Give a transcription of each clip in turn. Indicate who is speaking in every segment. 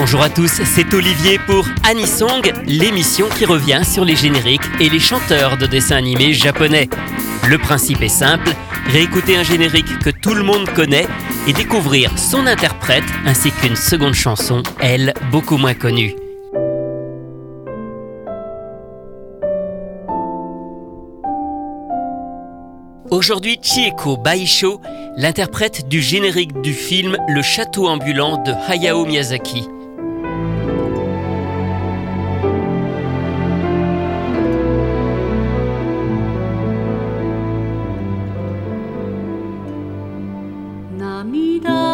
Speaker 1: Bonjour à tous, c'est Olivier pour Anisong, l'émission qui revient sur les génériques et les chanteurs de dessins animés japonais. Le principe est simple, réécouter un générique que tout le monde connaît et découvrir son interprète ainsi qu'une seconde chanson, elle, beaucoup moins connue. Aujourd'hui, Chieko Baisho, l'interprète du générique du film Le Château ambulant de Hayao Miyazaki. 你的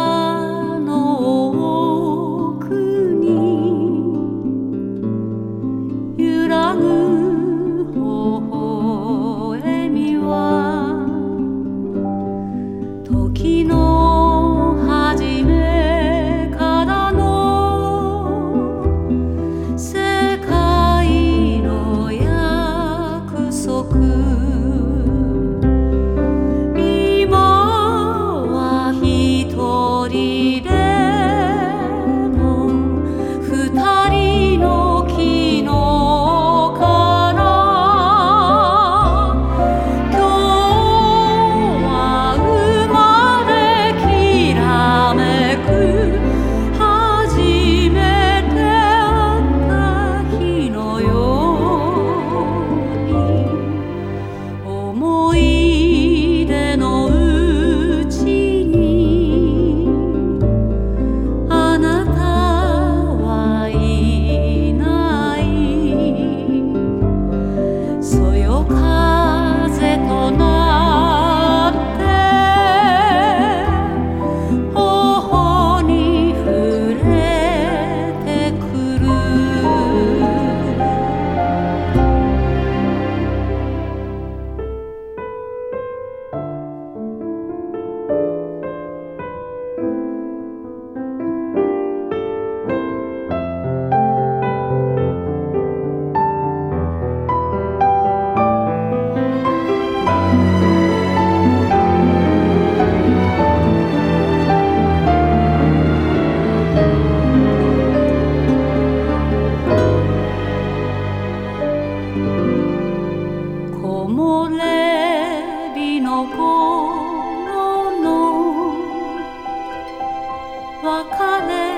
Speaker 1: 別れ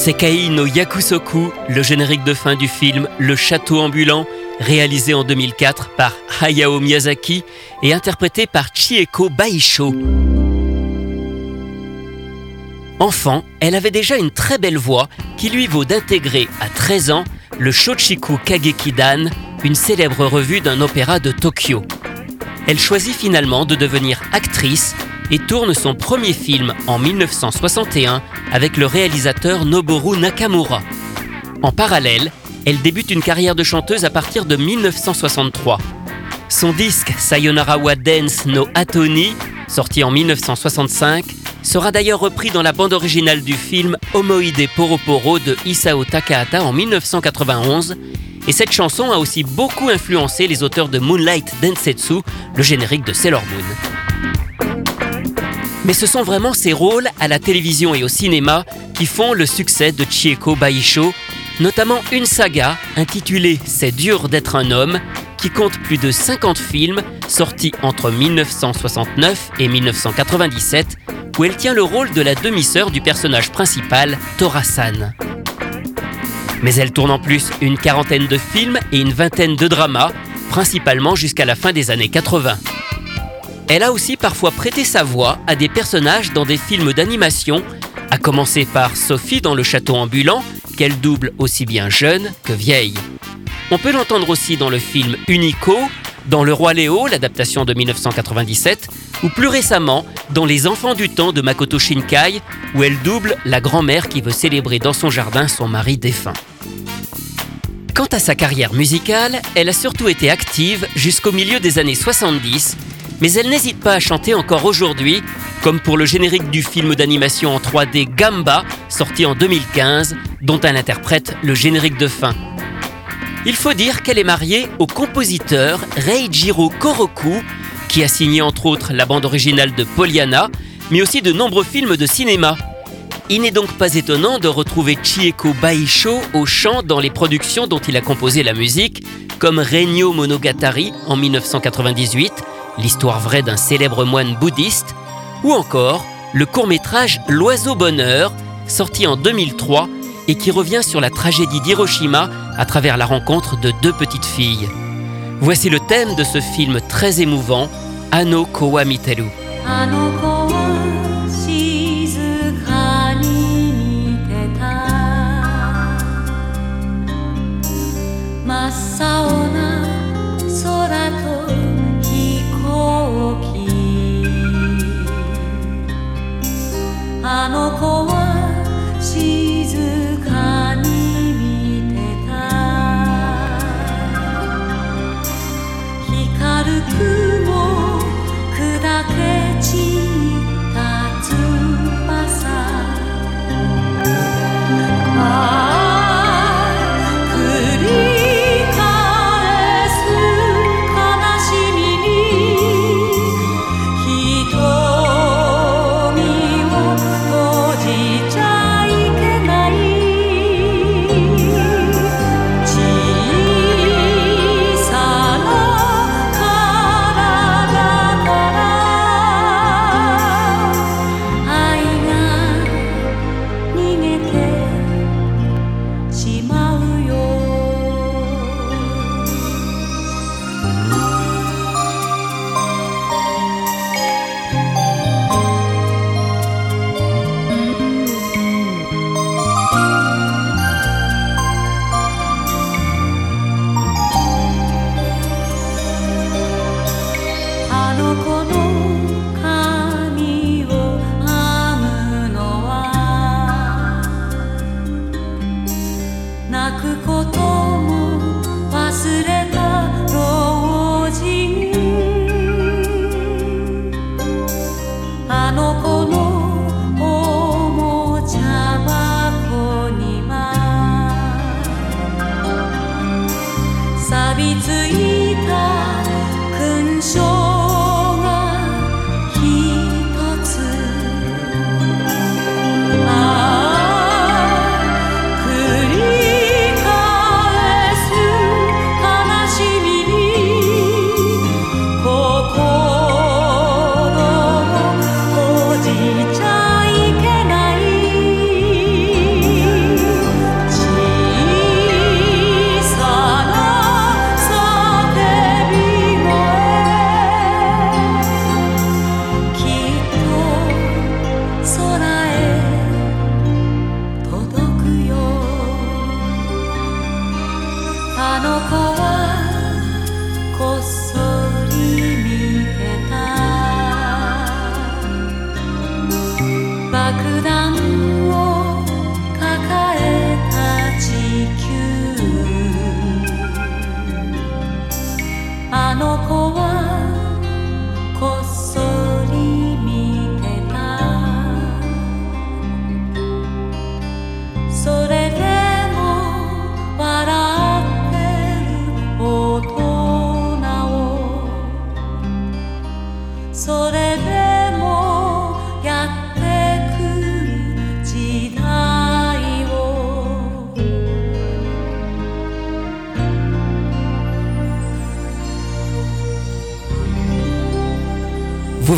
Speaker 1: Sekai no Yakusoku, le générique de fin du film Le Château ambulant, réalisé en 2004 par Hayao Miyazaki et interprété par Chieko Baisho. Enfant, elle avait déjà une très belle voix qui lui vaut d'intégrer à 13 ans le Shochiku Kagekidan, une célèbre revue d'un opéra de Tokyo. Elle choisit finalement de devenir actrice et tourne son premier film en 1961 avec le réalisateur Noboru Nakamura. En parallèle, elle débute une carrière de chanteuse à partir de 1963. Son disque Sayonara wa Dance no Atoni, sorti en 1965, sera d'ailleurs repris dans la bande originale du film Omoide Poroporo de Isao Takahata en 1991. Et cette chanson a aussi beaucoup influencé les auteurs de Moonlight Densetsu, le générique de Sailor Moon. Mais ce sont vraiment ses rôles à la télévision et au cinéma qui font le succès de Chieko Baisho, notamment une saga intitulée C'est dur d'être un homme, qui compte plus de 50 films sortis entre 1969 et 1997, où elle tient le rôle de la demi-sœur du personnage principal, Torasan. Mais elle tourne en plus une quarantaine de films et une vingtaine de dramas, principalement jusqu'à la fin des années 80. Elle a aussi parfois prêté sa voix à des personnages dans des films d'animation, à commencer par Sophie dans Le Château ambulant, qu'elle double aussi bien jeune que vieille. On peut l'entendre aussi dans le film Unico, dans Le Roi Léo, l'adaptation de 1997, ou plus récemment dans Les Enfants du Temps de Makoto Shinkai, où elle double la grand-mère qui veut célébrer dans son jardin son mari défunt. Quant à sa carrière musicale, elle a surtout été active jusqu'au milieu des années 70 mais elle n'hésite pas à chanter encore aujourd'hui, comme pour le générique du film d'animation en 3D Gamba, sorti en 2015, dont elle interprète le générique de fin. Il faut dire qu'elle est mariée au compositeur Reijiro Koroku, qui a signé entre autres la bande originale de Pollyanna, mais aussi de nombreux films de cinéma. Il n'est donc pas étonnant de retrouver Chieko Baisho au chant dans les productions dont il a composé la musique, comme Regno Monogatari en 1998, l'histoire vraie d'un célèbre moine bouddhiste, ou encore le court-métrage L'oiseau bonheur, sorti en 2003 et qui revient sur la tragédie d'Hiroshima à travers la rencontre de deux petites filles. Voici le thème de ce film très émouvant, Ano Kowa. の子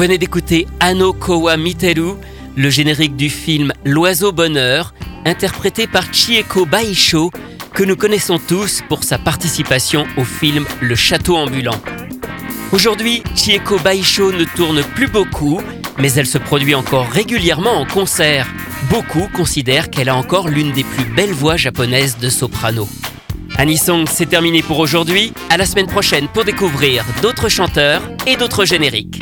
Speaker 2: venez d'écouter Ano Kowa Miteru, le générique du film L'oiseau bonheur, interprété par Chieko Baisho, que nous connaissons tous pour sa participation au film Le château ambulant. Aujourd'hui, Chieko Baisho ne tourne plus beaucoup, mais elle se produit encore régulièrement en concert. Beaucoup considèrent qu'elle a encore l'une des plus belles voix japonaises de soprano. Anisong, c'est terminé pour aujourd'hui. À la semaine prochaine pour découvrir d'autres chanteurs et d'autres génériques.